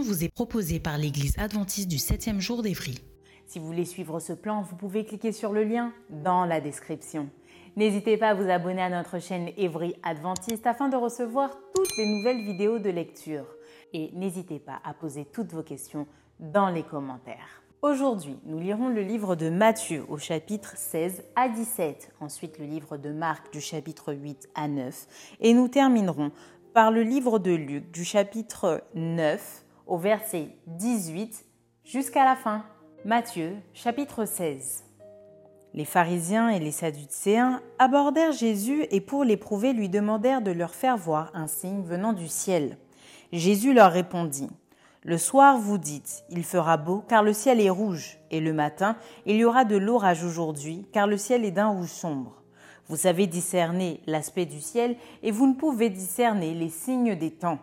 Vous est proposée par l'Église adventiste du 7e jour d'Évry. Si vous voulez suivre ce plan, vous pouvez cliquer sur le lien dans la description. N'hésitez pas à vous abonner à notre chaîne Évry Adventiste afin de recevoir toutes les nouvelles vidéos de lecture. Et n'hésitez pas à poser toutes vos questions dans les commentaires. Aujourd'hui, nous lirons le livre de Matthieu au chapitre 16 à 17, ensuite le livre de Marc du chapitre 8 à 9, et nous terminerons par le livre de Luc du chapitre 9 au verset 18 jusqu'à la fin. Matthieu chapitre 16. Les pharisiens et les sadducéens abordèrent Jésus et pour l'éprouver lui demandèrent de leur faire voir un signe venant du ciel. Jésus leur répondit, Le soir vous dites, il fera beau car le ciel est rouge, et le matin, il y aura de l'orage aujourd'hui car le ciel est d'un rouge sombre. Vous savez discerner l'aspect du ciel et vous ne pouvez discerner les signes des temps.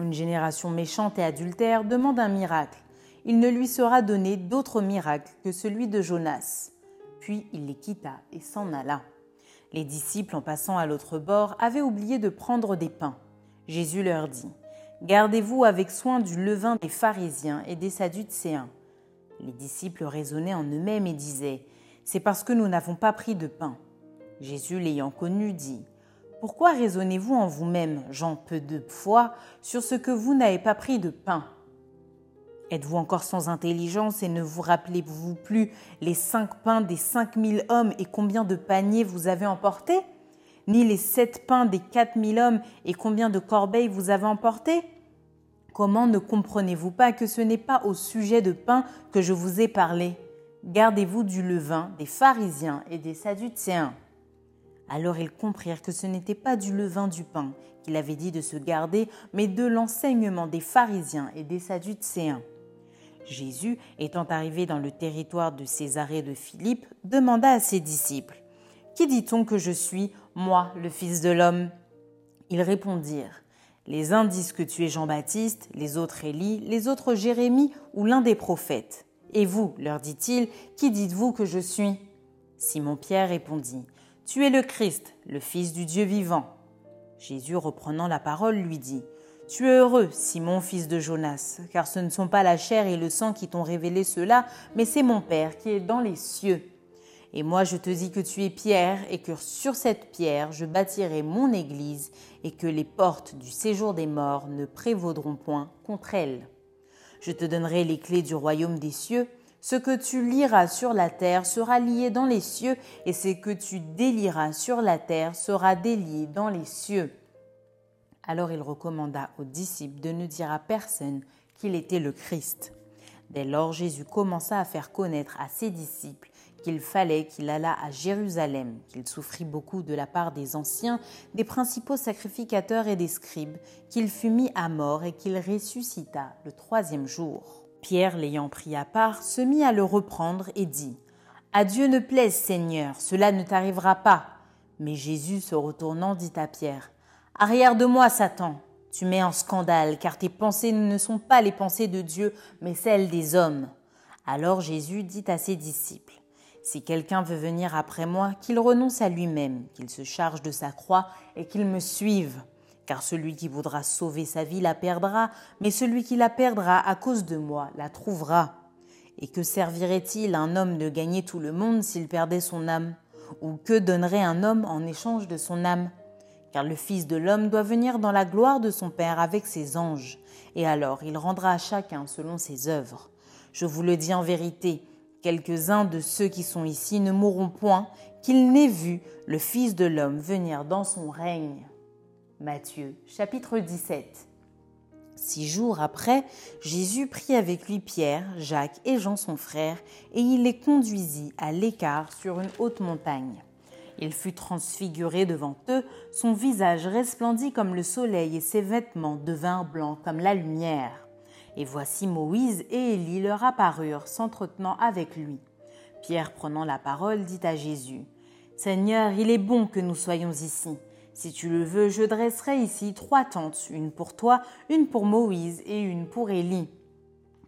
Une génération méchante et adultère demande un miracle. Il ne lui sera donné d'autre miracle que celui de Jonas. Puis il les quitta et s'en alla. Les disciples, en passant à l'autre bord, avaient oublié de prendre des pains. Jésus leur dit Gardez-vous avec soin du levain des pharisiens et des sadducéens. Les disciples raisonnaient en eux-mêmes et disaient C'est parce que nous n'avons pas pris de pain. Jésus, l'ayant connu, dit Pourquoi raisonnez-vous en vous-même, Jean peu de foi, sur ce que vous n'avez pas pris de pain? Êtes-vous encore sans intelligence et ne vous rappelez-vous plus les cinq pains des cinq mille hommes et combien de paniers vous avez emportés? Ni les sept pains des quatre mille hommes et combien de corbeilles vous avez emportés Comment ne comprenez-vous pas que ce n'est pas au sujet de pain que je vous ai parlé? Gardez-vous du levain des pharisiens et des sadducéens. Alors ils comprirent que ce n'était pas du levain du pain qu'il avait dit de se garder, mais de l'enseignement des pharisiens et des sadducéens. Jésus, étant arrivé dans le territoire de Césarée de Philippe, demanda à ses disciples Qui dit-on que je suis, moi, le Fils de l'homme? Ils répondirent Les uns disent que tu es Jean-Baptiste, les autres Élie, les autres Jérémie ou l'un des prophètes. Et vous, leur dit-il, qui dites-vous que je suis? Simon-Pierre répondit tu es le Christ, le Fils du Dieu vivant. Jésus, reprenant la parole, lui dit, Tu es heureux, Simon, fils de Jonas, car ce ne sont pas la chair et le sang qui t'ont révélé cela, mais c'est mon Père qui est dans les cieux. Et moi je te dis que tu es pierre, et que sur cette pierre je bâtirai mon Église, et que les portes du séjour des morts ne prévaudront point contre elle. Je te donnerai les clés du royaume des cieux, ce que tu liras sur la terre sera lié dans les cieux, et ce que tu délieras sur la terre sera délié dans les cieux. Alors il recommanda aux disciples de ne dire à personne qu'il était le Christ. Dès lors Jésus commença à faire connaître à ses disciples qu'il fallait qu'il allât à Jérusalem, qu'il souffrit beaucoup de la part des anciens, des principaux sacrificateurs et des scribes, qu'il fut mis à mort et qu'il ressuscita le troisième jour. Pierre, l'ayant pris à part, se mit à le reprendre et dit À Dieu ne plaise, Seigneur, cela ne t'arrivera pas. Mais Jésus, se retournant, dit à Pierre Arrière de moi, Satan, tu mets en scandale, car tes pensées ne sont pas les pensées de Dieu, mais celles des hommes. Alors Jésus dit à ses disciples Si quelqu'un veut venir après moi, qu'il renonce à lui-même, qu'il se charge de sa croix et qu'il me suive car celui qui voudra sauver sa vie la perdra, mais celui qui la perdra à cause de moi la trouvera. Et que servirait-il un homme de gagner tout le monde s'il perdait son âme? Ou que donnerait un homme en échange de son âme? Car le Fils de l'homme doit venir dans la gloire de son Père avec ses anges, et alors il rendra à chacun selon ses œuvres. Je vous le dis en vérité, quelques-uns de ceux qui sont ici ne mourront point, qu'ils n'aient vu le Fils de l'homme venir dans son règne. Matthieu chapitre 17. Six jours après, Jésus prit avec lui Pierre, Jacques et Jean son frère, et il les conduisit à l'écart sur une haute montagne. Il fut transfiguré devant eux, son visage resplendit comme le soleil et ses vêtements devinrent blancs comme la lumière. Et voici Moïse et Élie leur apparurent, s'entretenant avec lui. Pierre, prenant la parole, dit à Jésus, Seigneur, il est bon que nous soyons ici. Si tu le veux, je dresserai ici trois tentes, une pour toi, une pour Moïse et une pour Élie.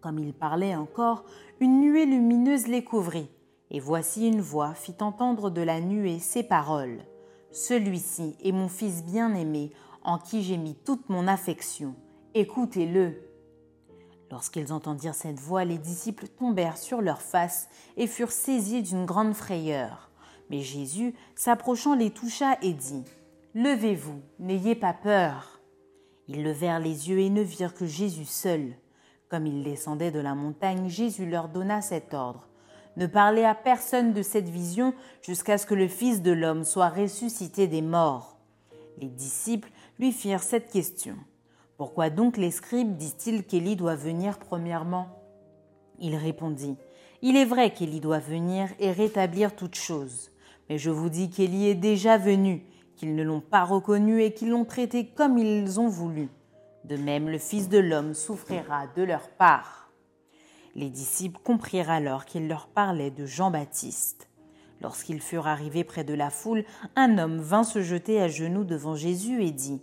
Comme il parlait encore, une nuée lumineuse les couvrit, et voici une voix fit entendre de la nuée ces paroles. Celui-ci est mon fils bien-aimé, en qui j'ai mis toute mon affection. Écoutez-le. Lorsqu'ils entendirent cette voix, les disciples tombèrent sur leurs faces et furent saisis d'une grande frayeur. Mais Jésus, s'approchant, les toucha et dit Levez-vous, n'ayez pas peur. Ils levèrent les yeux et ne virent que Jésus seul. Comme ils descendaient de la montagne, Jésus leur donna cet ordre. Ne parlez à personne de cette vision jusqu'à ce que le Fils de l'homme soit ressuscité des morts. Les disciples lui firent cette question. Pourquoi donc les scribes disent-ils qu'Élie doit venir premièrement? Il répondit. Il est vrai qu'Élie doit venir et rétablir toutes choses. Mais je vous dis qu'Élie est déjà venu qu'ils ne l'ont pas reconnu et qu'ils l'ont traité comme ils ont voulu. De même, le Fils de l'homme souffrira de leur part. Les disciples comprirent alors qu'il leur parlait de Jean-Baptiste. Lorsqu'ils furent arrivés près de la foule, un homme vint se jeter à genoux devant Jésus et dit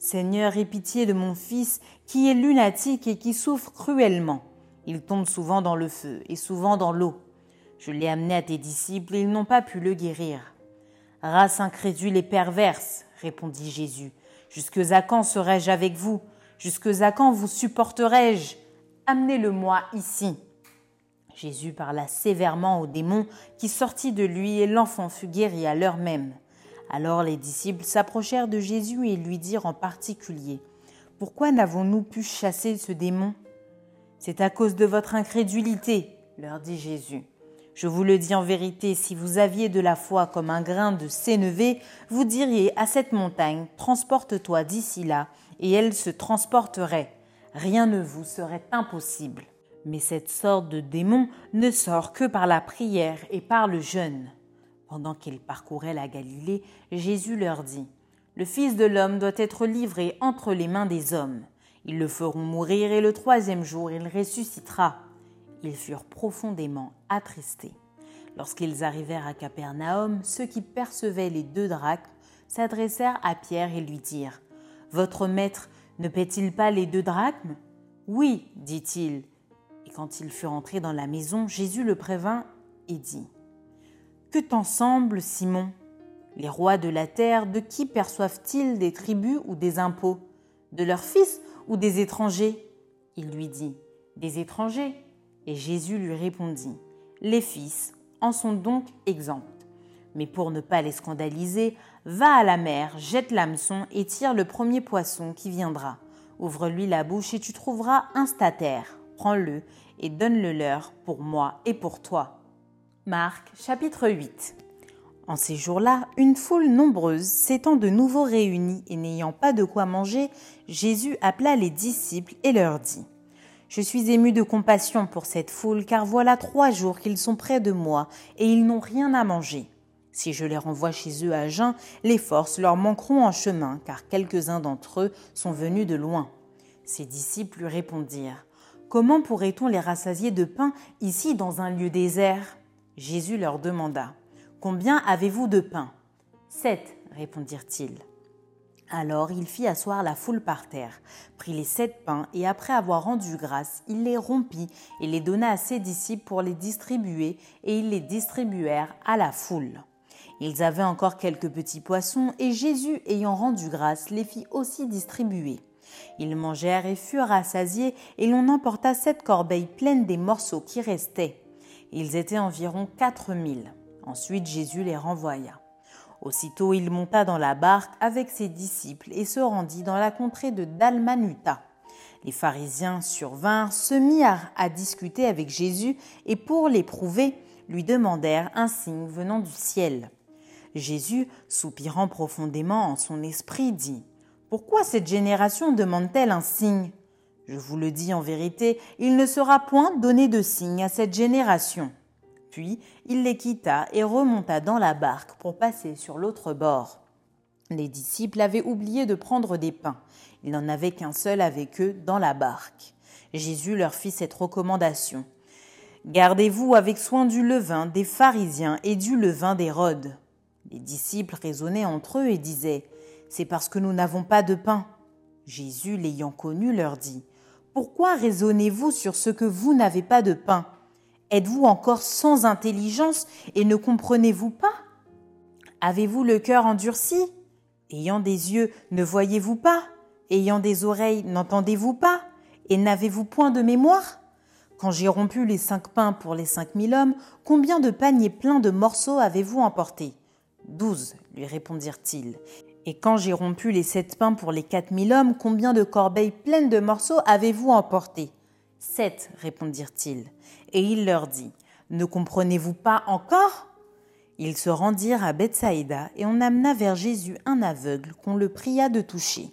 Seigneur, aie pitié de mon fils qui est lunatique et qui souffre cruellement. Il tombe souvent dans le feu et souvent dans l'eau. Je l'ai amené à tes disciples et ils n'ont pas pu le guérir. Race incrédule et perverse, répondit Jésus, jusque à quand serai-je avec vous? Jusque à quand vous supporterai-je? Amenez-le-moi ici. Jésus parla sévèrement au démon qui sortit de lui et l'enfant fut guéri à l'heure même. Alors les disciples s'approchèrent de Jésus et lui dirent en particulier Pourquoi n'avons-nous pu chasser ce démon? C'est à cause de votre incrédulité, leur dit Jésus. Je vous le dis en vérité, si vous aviez de la foi comme un grain de sénévé, vous diriez à cette montagne, transporte-toi d'ici là, et elle se transporterait. Rien ne vous serait impossible. Mais cette sorte de démon ne sort que par la prière et par le jeûne. Pendant qu'ils parcouraient la Galilée, Jésus leur dit, Le Fils de l'homme doit être livré entre les mains des hommes. Ils le feront mourir et le troisième jour il ressuscitera ils furent profondément attristés. Lorsqu'ils arrivèrent à Capernaum, ceux qui percevaient les deux drachmes s'adressèrent à Pierre et lui dirent Votre maître ne paie-t-il pas les deux drachmes Oui, dit-il. Et quand il fut entré dans la maison, Jésus le prévint et dit Que t'en semble, Simon Les rois de la terre, de qui perçoivent-ils des tribus ou des impôts? De leurs fils ou des étrangers? Il lui dit Des étrangers. Et Jésus lui répondit, Les fils en sont donc exempts. Mais pour ne pas les scandaliser, va à la mer, jette l'hameçon et tire le premier poisson qui viendra. Ouvre-lui la bouche et tu trouveras un statère. Prends-le et donne-le leur pour moi et pour toi. Marc chapitre 8 En ces jours-là, une foule nombreuse s'étant de nouveau réunie et n'ayant pas de quoi manger, Jésus appela les disciples et leur dit je suis ému de compassion pour cette foule, car voilà trois jours qu'ils sont près de moi, et ils n'ont rien à manger. Si je les renvoie chez eux à jeun, les forces leur manqueront en chemin, car quelques-uns d'entre eux sont venus de loin. Ses disciples lui répondirent. Comment pourrait-on les rassasier de pain ici dans un lieu désert? Jésus leur demanda. Combien avez-vous de pain Sept, répondirent-ils. Alors il fit asseoir la foule par terre, prit les sept pains, et après avoir rendu grâce, il les rompit et les donna à ses disciples pour les distribuer, et ils les distribuèrent à la foule. Ils avaient encore quelques petits poissons, et Jésus, ayant rendu grâce, les fit aussi distribuer. Ils mangèrent et furent rassasiés, et l'on emporta sept corbeilles pleines des morceaux qui restaient. Ils étaient environ quatre mille. Ensuite Jésus les renvoya. Aussitôt il monta dans la barque avec ses disciples et se rendit dans la contrée de Dalmanuta. Les pharisiens survinrent, se mirent à discuter avec Jésus et pour l'éprouver, lui demandèrent un signe venant du ciel. Jésus, soupirant profondément en son esprit, dit Pourquoi cette génération demande-t-elle un signe? Je vous le dis en vérité, il ne sera point donné de signe à cette génération. Puis il les quitta et remonta dans la barque pour passer sur l'autre bord. Les disciples avaient oublié de prendre des pains. Il n'en avait qu'un seul avec eux dans la barque. Jésus leur fit cette recommandation. Gardez-vous avec soin du levain des pharisiens et du levain d'Hérode. Les disciples raisonnaient entre eux et disaient C'est parce que nous n'avons pas de pain. Jésus, l'ayant connu, leur dit Pourquoi raisonnez-vous sur ce que vous n'avez pas de pain? Êtes-vous encore sans intelligence et ne comprenez-vous pas? Avez-vous le cœur endurci? Ayant des yeux, ne voyez-vous pas? Ayant des oreilles, n'entendez-vous pas? Et n'avez-vous point de mémoire? Quand j'ai rompu les cinq pains pour les cinq mille hommes, combien de paniers pleins de morceaux avez-vous emporté Douze, lui répondirent-ils. Et quand j'ai rompu les sept pains pour les quatre mille hommes, combien de corbeilles pleines de morceaux avez-vous emporté Sept, répondirent-ils. Et il leur dit Ne comprenez-vous pas encore? Ils se rendirent à Bethsaïda et on amena vers Jésus un aveugle qu'on le pria de toucher.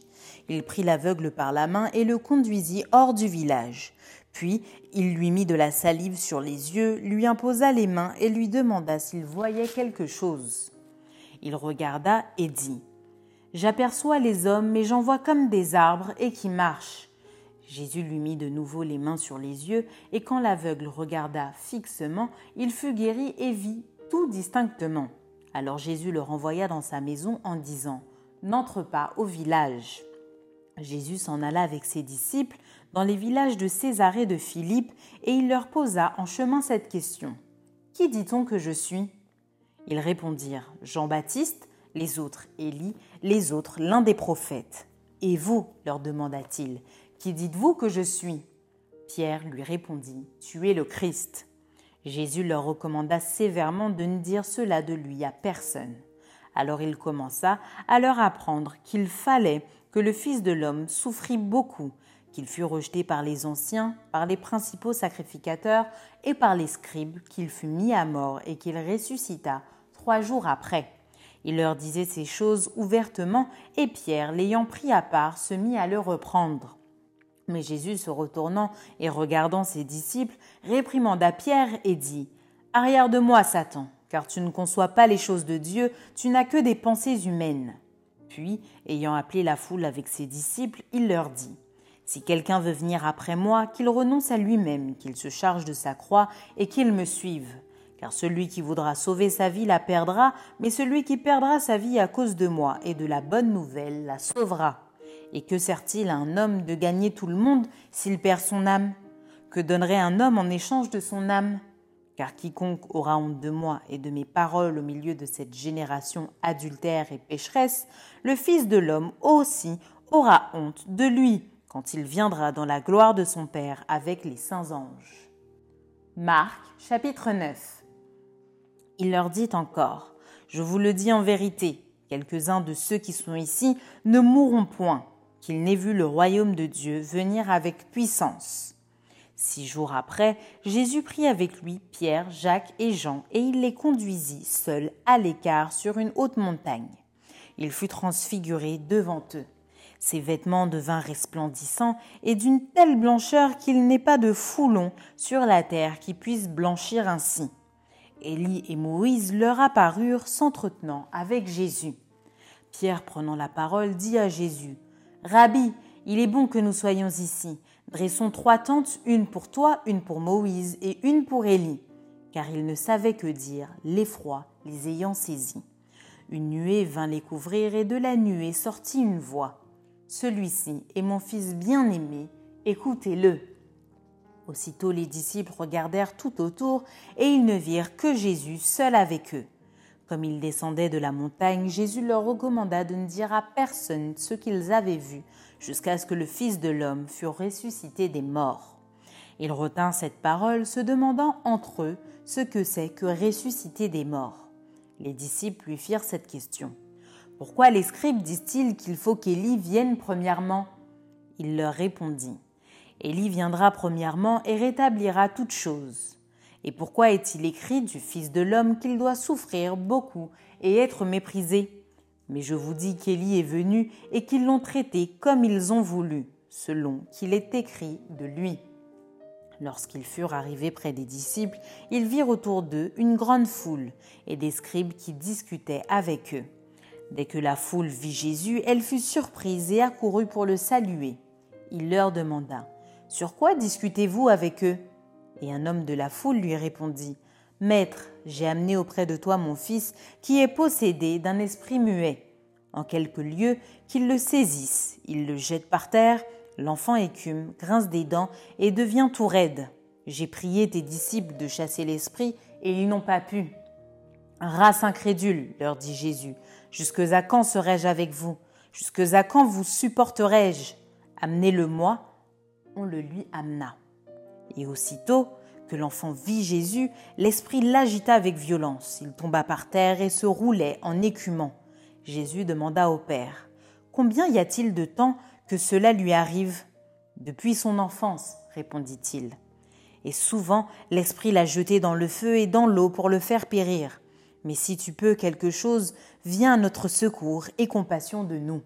Il prit l'aveugle par la main et le conduisit hors du village. Puis il lui mit de la salive sur les yeux, lui imposa les mains et lui demanda s'il voyait quelque chose. Il regarda et dit J'aperçois les hommes, mais j'en vois comme des arbres et qui marchent. Jésus lui mit de nouveau les mains sur les yeux, et quand l'aveugle regarda fixement, il fut guéri et vit tout distinctement. Alors Jésus le renvoya dans sa maison en disant N'entre pas au village. Jésus s'en alla avec ses disciples dans les villages de Césarée de Philippe, et il leur posa en chemin cette question Qui dit-on que je suis? Ils répondirent Jean-Baptiste, les autres Élie, les autres l'un des prophètes. Et vous leur demanda-t-il Qui dites-vous que je suis? Pierre lui répondit Tu es le Christ. Jésus leur recommanda sévèrement de ne dire cela de lui à personne. Alors il commença à leur apprendre qu'il fallait que le Fils de l'homme souffrit beaucoup, qu'il fut rejeté par les anciens, par les principaux sacrificateurs et par les scribes, qu'il fut mis à mort et qu'il ressuscita trois jours après. Il leur disait ces choses ouvertement, et Pierre, l'ayant pris à part, se mit à le reprendre. Mais Jésus, se retournant et regardant ses disciples, réprimanda Pierre et dit Arrière de moi, Satan, car tu ne conçois pas les choses de Dieu, tu n'as que des pensées humaines. Puis, ayant appelé la foule avec ses disciples, il leur dit Si quelqu'un veut venir après moi, qu'il renonce à lui-même, qu'il se charge de sa croix et qu'il me suive. Car celui qui voudra sauver sa vie la perdra, mais celui qui perdra sa vie à cause de moi et de la bonne nouvelle la sauvera. Et que sert-il à un homme de gagner tout le monde s'il perd son âme? Que donnerait un homme en échange de son âme? Car quiconque aura honte de moi et de mes paroles au milieu de cette génération adultère et pécheresse, le Fils de l'homme aussi aura honte de lui quand il viendra dans la gloire de son Père avec les saints anges. Marc chapitre 9 Il leur dit encore, Je vous le dis en vérité, quelques-uns de ceux qui sont ici ne mourront point qu'il n'ait vu le royaume de Dieu venir avec puissance. Six jours après, Jésus prit avec lui Pierre, Jacques et Jean, et il les conduisit seuls à l'écart sur une haute montagne. Il fut transfiguré devant eux. Ses vêtements devinrent resplendissants et d'une telle blancheur qu'il n'est pas de foulon sur la terre qui puisse blanchir ainsi. Élie et Moïse leur apparurent s'entretenant avec Jésus. Pierre, prenant la parole, dit à Jésus Rabbi, il est bon que nous soyons ici. Dressons trois tentes, une pour toi, une pour Moïse et une pour Élie. Car ils ne savaient que dire, l'effroi les ayant saisis. Une nuée vint les couvrir et de la nuée sortit une voix. Celui-ci est mon fils bien-aimé, écoutez-le. Aussitôt les disciples regardèrent tout autour et ils ne virent que Jésus seul avec eux. Comme ils descendaient de la montagne, Jésus leur recommanda de ne dire à personne ce qu'ils avaient vu, jusqu'à ce que le Fils de l'homme fût ressuscité des morts. Il retint cette parole, se demandant entre eux ce que c'est que ressusciter des morts. Les disciples lui firent cette question. Pourquoi les scribes disent-ils qu'il faut qu'Élie vienne premièrement? Il leur répondit. Élie viendra premièrement et rétablira toutes choses. Et pourquoi est-il écrit du Fils de l'homme qu'il doit souffrir beaucoup et être méprisé? Mais je vous dis qu'Élie est venu et qu'ils l'ont traité comme ils ont voulu, selon qu'il est écrit de lui. Lorsqu'ils furent arrivés près des disciples, ils virent autour d'eux une grande foule et des scribes qui discutaient avec eux. Dès que la foule vit Jésus, elle fut surprise et accourut pour le saluer. Il leur demanda Sur quoi discutez-vous avec eux? Et un homme de la foule lui répondit Maître, j'ai amené auprès de toi mon fils qui est possédé d'un esprit muet. En quelques lieux, qu'il le saisisse, il le jette par terre, l'enfant écume, grince des dents et devient tout raide. J'ai prié tes disciples de chasser l'esprit et ils n'ont pas pu. Race incrédule, leur dit Jésus, jusque à quand serai-je avec vous? Jusque à quand vous supporterai-je Amenez-le-moi. On le lui amena. Et aussitôt, que l'enfant vit Jésus, l'esprit l'agita avec violence. Il tomba par terre et se roulait en écumant. Jésus demanda au Père Combien y a-t-il de temps que cela lui arrive Depuis son enfance, répondit-il. Et souvent, l'esprit l'a jeté dans le feu et dans l'eau pour le faire périr. Mais si tu peux quelque chose, viens à notre secours et compassion de nous.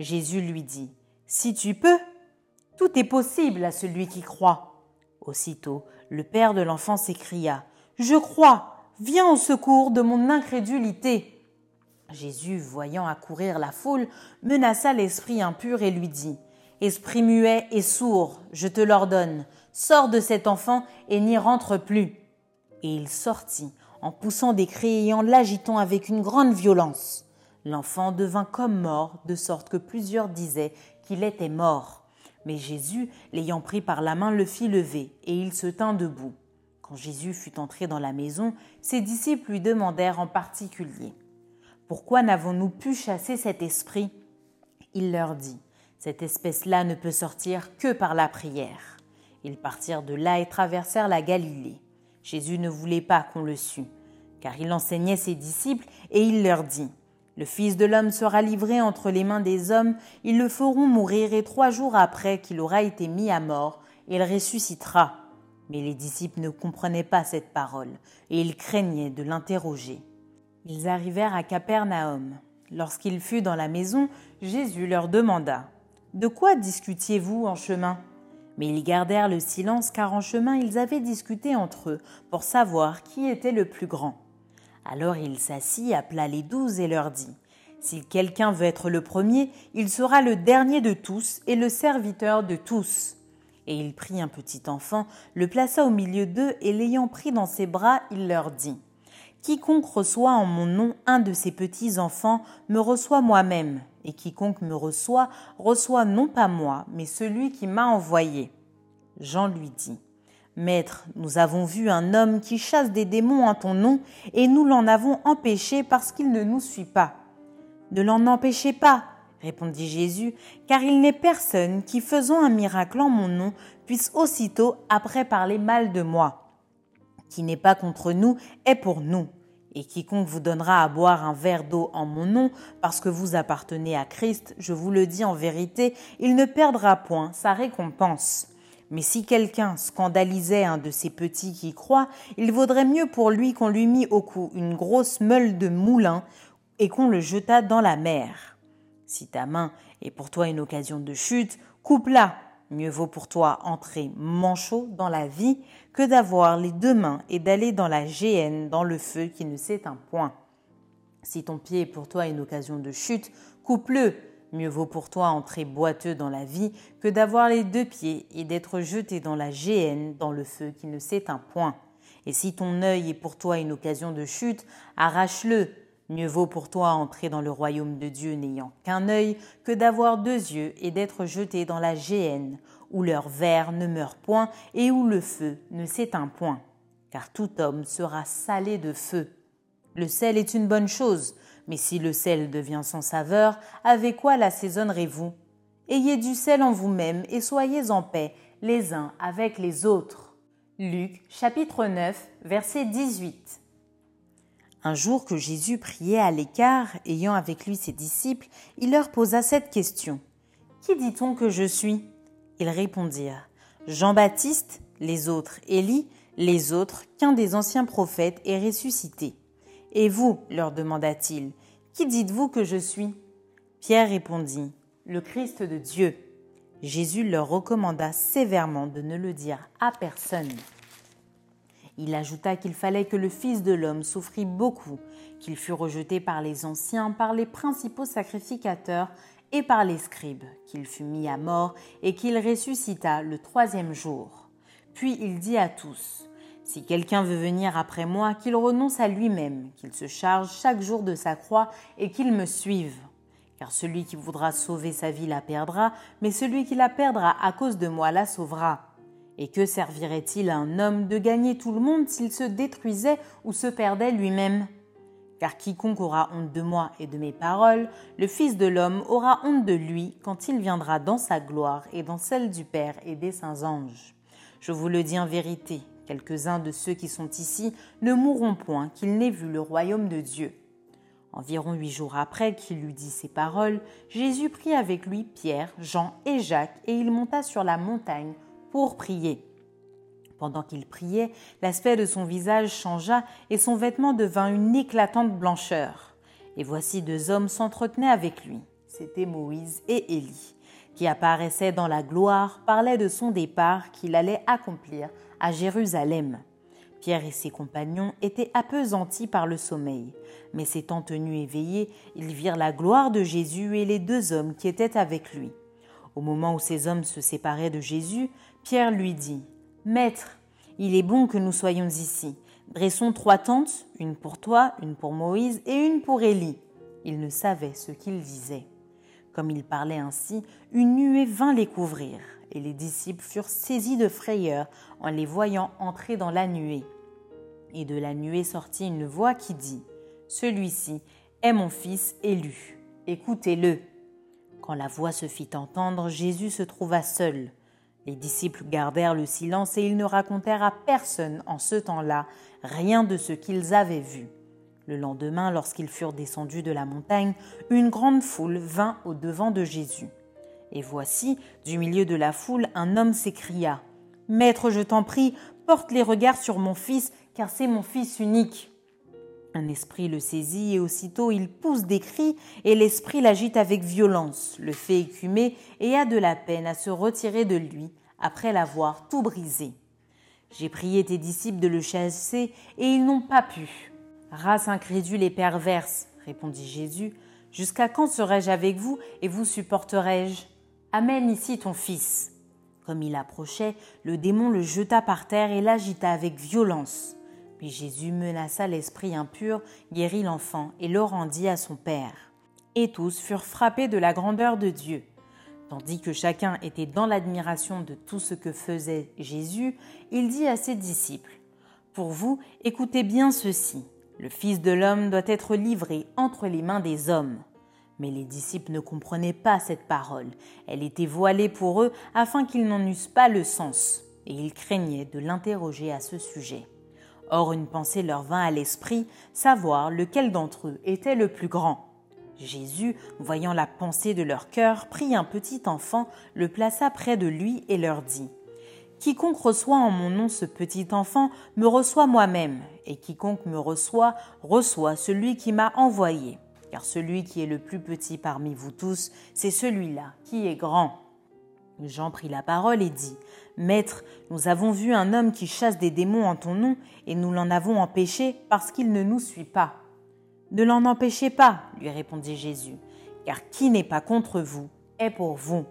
Jésus lui dit Si tu peux, tout est possible à celui qui croit. Aussitôt, le père de l'enfant s'écria Je crois, viens au secours de mon incrédulité. Jésus, voyant accourir la foule, menaça l'esprit impur et lui dit Esprit muet et sourd, je te l'ordonne, sors de cet enfant et n'y rentre plus. Et il sortit, en poussant des cris et en l'agitant avec une grande violence. L'enfant devint comme mort, de sorte que plusieurs disaient qu'il était mort. Mais Jésus, l'ayant pris par la main, le fit lever, et il se tint debout. Quand Jésus fut entré dans la maison, ses disciples lui demandèrent en particulier Pourquoi n'avons-nous pu chasser cet esprit? Il leur dit Cette espèce-là ne peut sortir que par la prière. Ils partirent de là et traversèrent la Galilée. Jésus ne voulait pas qu'on le sût, car il enseignait ses disciples, et il leur dit le Fils de l'homme sera livré entre les mains des hommes, ils le feront mourir, et trois jours après qu'il aura été mis à mort, il ressuscitera. Mais les disciples ne comprenaient pas cette parole, et ils craignaient de l'interroger. Ils arrivèrent à Capernaum. Lorsqu'il fut dans la maison, Jésus leur demanda De quoi discutiez-vous en chemin? Mais ils gardèrent le silence, car en chemin ils avaient discuté entre eux pour savoir qui était le plus grand. Alors il s'assit, appela les douze et leur dit Si quelqu'un veut être le premier, il sera le dernier de tous et le serviteur de tous. Et il prit un petit enfant, le plaça au milieu d'eux, et l'ayant pris dans ses bras, il leur dit Quiconque reçoit en mon nom un de ces petits enfants me reçoit moi-même, et quiconque me reçoit reçoit non pas moi, mais celui qui m'a envoyé. Jean lui dit Maître, nous avons vu un homme qui chasse des démons en ton nom, et nous l'en avons empêché parce qu'il ne nous suit pas. Ne l'en empêchez pas, répondit Jésus, car il n'est personne qui, faisant un miracle en mon nom, puisse aussitôt après parler mal de moi. Qui n'est pas contre nous est pour nous. Et quiconque vous donnera à boire un verre d'eau en mon nom, parce que vous appartenez à Christ, je vous le dis en vérité, il ne perdra point sa récompense. Mais si quelqu'un scandalisait un de ces petits qui croient, il vaudrait mieux pour lui qu'on lui mît au cou une grosse meule de moulin et qu'on le jetât dans la mer. Si ta main est pour toi une occasion de chute, coupe-la. Mieux vaut pour toi entrer manchot dans la vie que d'avoir les deux mains et d'aller dans la géhenne, dans le feu qui ne s'éteint point. Si ton pied est pour toi une occasion de chute, coupe-le Mieux vaut pour toi entrer boiteux dans la vie que d'avoir les deux pieds et d'être jeté dans la géhenne, dans le feu qui ne s'éteint point. Et si ton œil est pour toi une occasion de chute, arrache-le. Mieux vaut pour toi entrer dans le royaume de Dieu n'ayant qu'un œil que d'avoir deux yeux et d'être jeté dans la géhenne, où leur verre ne meurt point et où le feu ne s'éteint point. Car tout homme sera salé de feu. Le sel est une bonne chose, mais si le sel devient sans saveur, avec quoi l'assaisonnerez-vous? Ayez du sel en vous-même et soyez en paix les uns avec les autres. Luc chapitre 9 verset 18. Un jour que Jésus priait à l'écart, ayant avec lui ses disciples, il leur posa cette question. Qui dit-on que je suis? Ils répondirent. Jean-Baptiste, les autres Élie, les autres qu'un des anciens prophètes est ressuscité. Et vous, leur demanda-t-il, Qui dites-vous que je suis? Pierre répondit, Le Christ de Dieu. Jésus leur recommanda sévèrement de ne le dire à personne. Il ajouta qu'il fallait que le Fils de l'homme souffrit beaucoup, qu'il fût rejeté par les anciens, par les principaux sacrificateurs et par les scribes, qu'il fut mis à mort et qu'il ressuscita le troisième jour. Puis il dit à tous, Si quelqu'un veut venir après moi, qu'il renonce à lui-même, qu'il se charge chaque jour de sa croix et qu'il me suive. Car celui qui voudra sauver sa vie la perdra, mais celui qui la perdra à cause de moi la sauvera. Et que servirait-il à un homme de gagner tout le monde s'il se détruisait ou se perdait lui-même? Car quiconque aura honte de moi et de mes paroles, le Fils de l'homme aura honte de lui quand il viendra dans sa gloire et dans celle du Père et des saints anges. Je vous le dis en vérité, quelques-uns de ceux qui sont ici ne mourront point qu'ils n'aient vu le royaume de Dieu. Environ huit jours après qu'il eut dit ces paroles, Jésus prit avec lui Pierre, Jean et Jacques, et il monta sur la montagne pour prier. Pendant qu'il priait, l'aspect de son visage changea et son vêtement devint une éclatante blancheur. Et voici deux hommes s'entretenaient avec lui. C'étaient Moïse et Élie, qui apparaissaient dans la gloire, parlaient de son départ qu'il allait accomplir à Jérusalem. Pierre et ses compagnons étaient appesantis par le sommeil, mais s'étant tenus éveillés, ils virent la gloire de Jésus et les deux hommes qui étaient avec lui. Au moment où ces hommes se séparaient de Jésus, Pierre lui dit Maître, il est bon que nous soyons ici. Dressons trois tentes, une pour toi, une pour Moïse et une pour Élie. Il ne savait ce qu'il disait. Comme il parlait ainsi, une nuée vint les couvrir, et les disciples furent saisis de frayeur en les voyant entrer dans la nuée. Et de la nuée sortit une voix qui dit Celui-ci est mon fils élu. Écoutez-le. Quand la voix se fit entendre, Jésus se trouva seul. Les disciples gardèrent le silence et ils ne racontèrent à personne en ce temps-là rien de ce qu'ils avaient vu. Le lendemain, lorsqu'ils furent descendus de la montagne, une grande foule vint au devant de Jésus. Et voici, du milieu de la foule, un homme s'écria Maître, je t'en prie, porte les regards sur mon fils, car c'est mon fils unique. Un esprit le saisit et aussitôt il pousse des cris et l'esprit l'agite avec violence, le fait écumer et a de la peine à se retirer de lui après l'avoir tout brisé. J'ai prié tes disciples de le chasser et ils n'ont pas pu. Race incrédule et perverse, répondit Jésus, jusqu'à quand serai-je avec vous et vous supporterai-je? Amène ici ton fils. Comme il approchait, le démon le jeta par terre et l'agita avec violence. Puis Jésus menaça l'esprit impur, guérit l'enfant et le rendit à son Père. Et tous furent frappés de la grandeur de Dieu. Tandis que chacun était dans l'admiration de tout ce que faisait Jésus, il dit à ses disciples, Pour vous, écoutez bien ceci. Le Fils de l'homme doit être livré entre les mains des hommes. Mais les disciples ne comprenaient pas cette parole. Elle était voilée pour eux afin qu'ils n'en eussent pas le sens, et ils craignaient de l'interroger à ce sujet. Or une pensée leur vint à l'esprit, savoir lequel d'entre eux était le plus grand. Jésus, voyant la pensée de leur cœur, prit un petit enfant, le plaça près de lui et leur dit Quiconque reçoit en mon nom ce petit enfant me reçoit moi-même, et quiconque me reçoit reçoit celui qui m'a envoyé. Car celui qui est le plus petit parmi vous tous, c'est celui-là qui est grand. Jean prit la parole et dit Maître, nous avons vu un homme qui chasse des démons en ton nom, et nous l'en avons empêché parce qu'il ne nous suit pas. Ne l'en empêchez pas, lui répondit Jésus, car qui n'est pas contre vous est pour vous.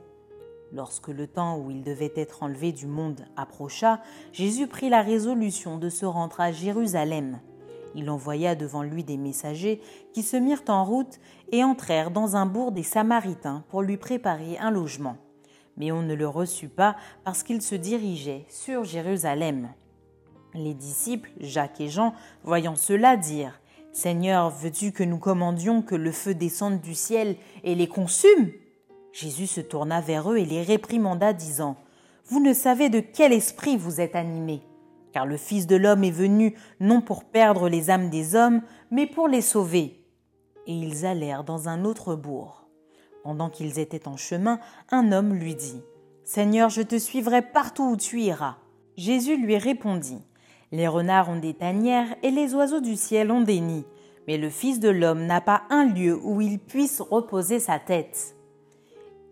Lorsque le temps où il devait être enlevé du monde approcha, Jésus prit la résolution de se rendre à Jérusalem. Il envoya devant lui des messagers qui se mirent en route et entrèrent dans un bourg des Samaritains pour lui préparer un logement. Mais on ne le reçut pas parce qu'il se dirigeait sur Jérusalem. Les disciples, Jacques et Jean, voyant cela, dirent Seigneur, veux-tu que nous commandions que le feu descende du ciel et les consume? Jésus se tourna vers eux et les réprimanda, disant Vous ne savez de quel esprit vous êtes animés, car le Fils de l'homme est venu non pour perdre les âmes des hommes, mais pour les sauver. Et ils allèrent dans un autre bourg. Pendant qu'ils étaient en chemin, un homme lui dit Seigneur, je te suivrai partout où tu iras. Jésus lui répondit Les renards ont des tanières et les oiseaux du ciel ont des nids, mais le Fils de l'homme n'a pas un lieu où il puisse reposer sa tête.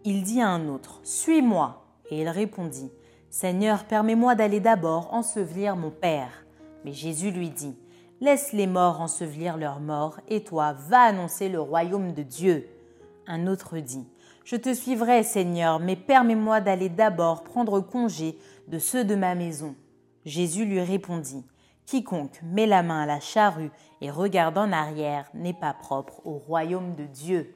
Il dit à un autre, Suis-moi. Et il répondit, Seigneur, permets-moi d'aller d'abord ensevelir mon Père. Mais Jésus lui dit, Laisse les morts ensevelir leurs morts, et toi, va annoncer le royaume de Dieu. Un autre dit, Je te suivrai, Seigneur, mais permets-moi d'aller d'abord prendre congé de ceux de ma maison. Jésus lui répondit, Quiconque met la main à la charrue et regarde en arrière n'est pas propre au royaume de Dieu.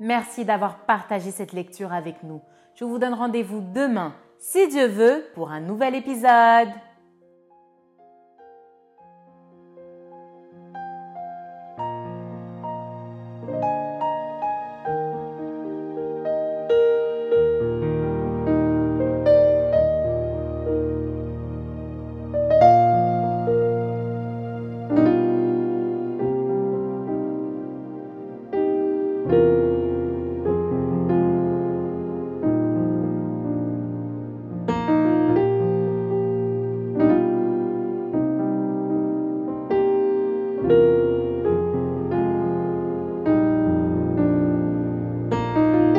Merci d'avoir partagé cette lecture avec nous. Je vous donne rendez-vous demain, si Dieu veut, pour un nouvel épisode.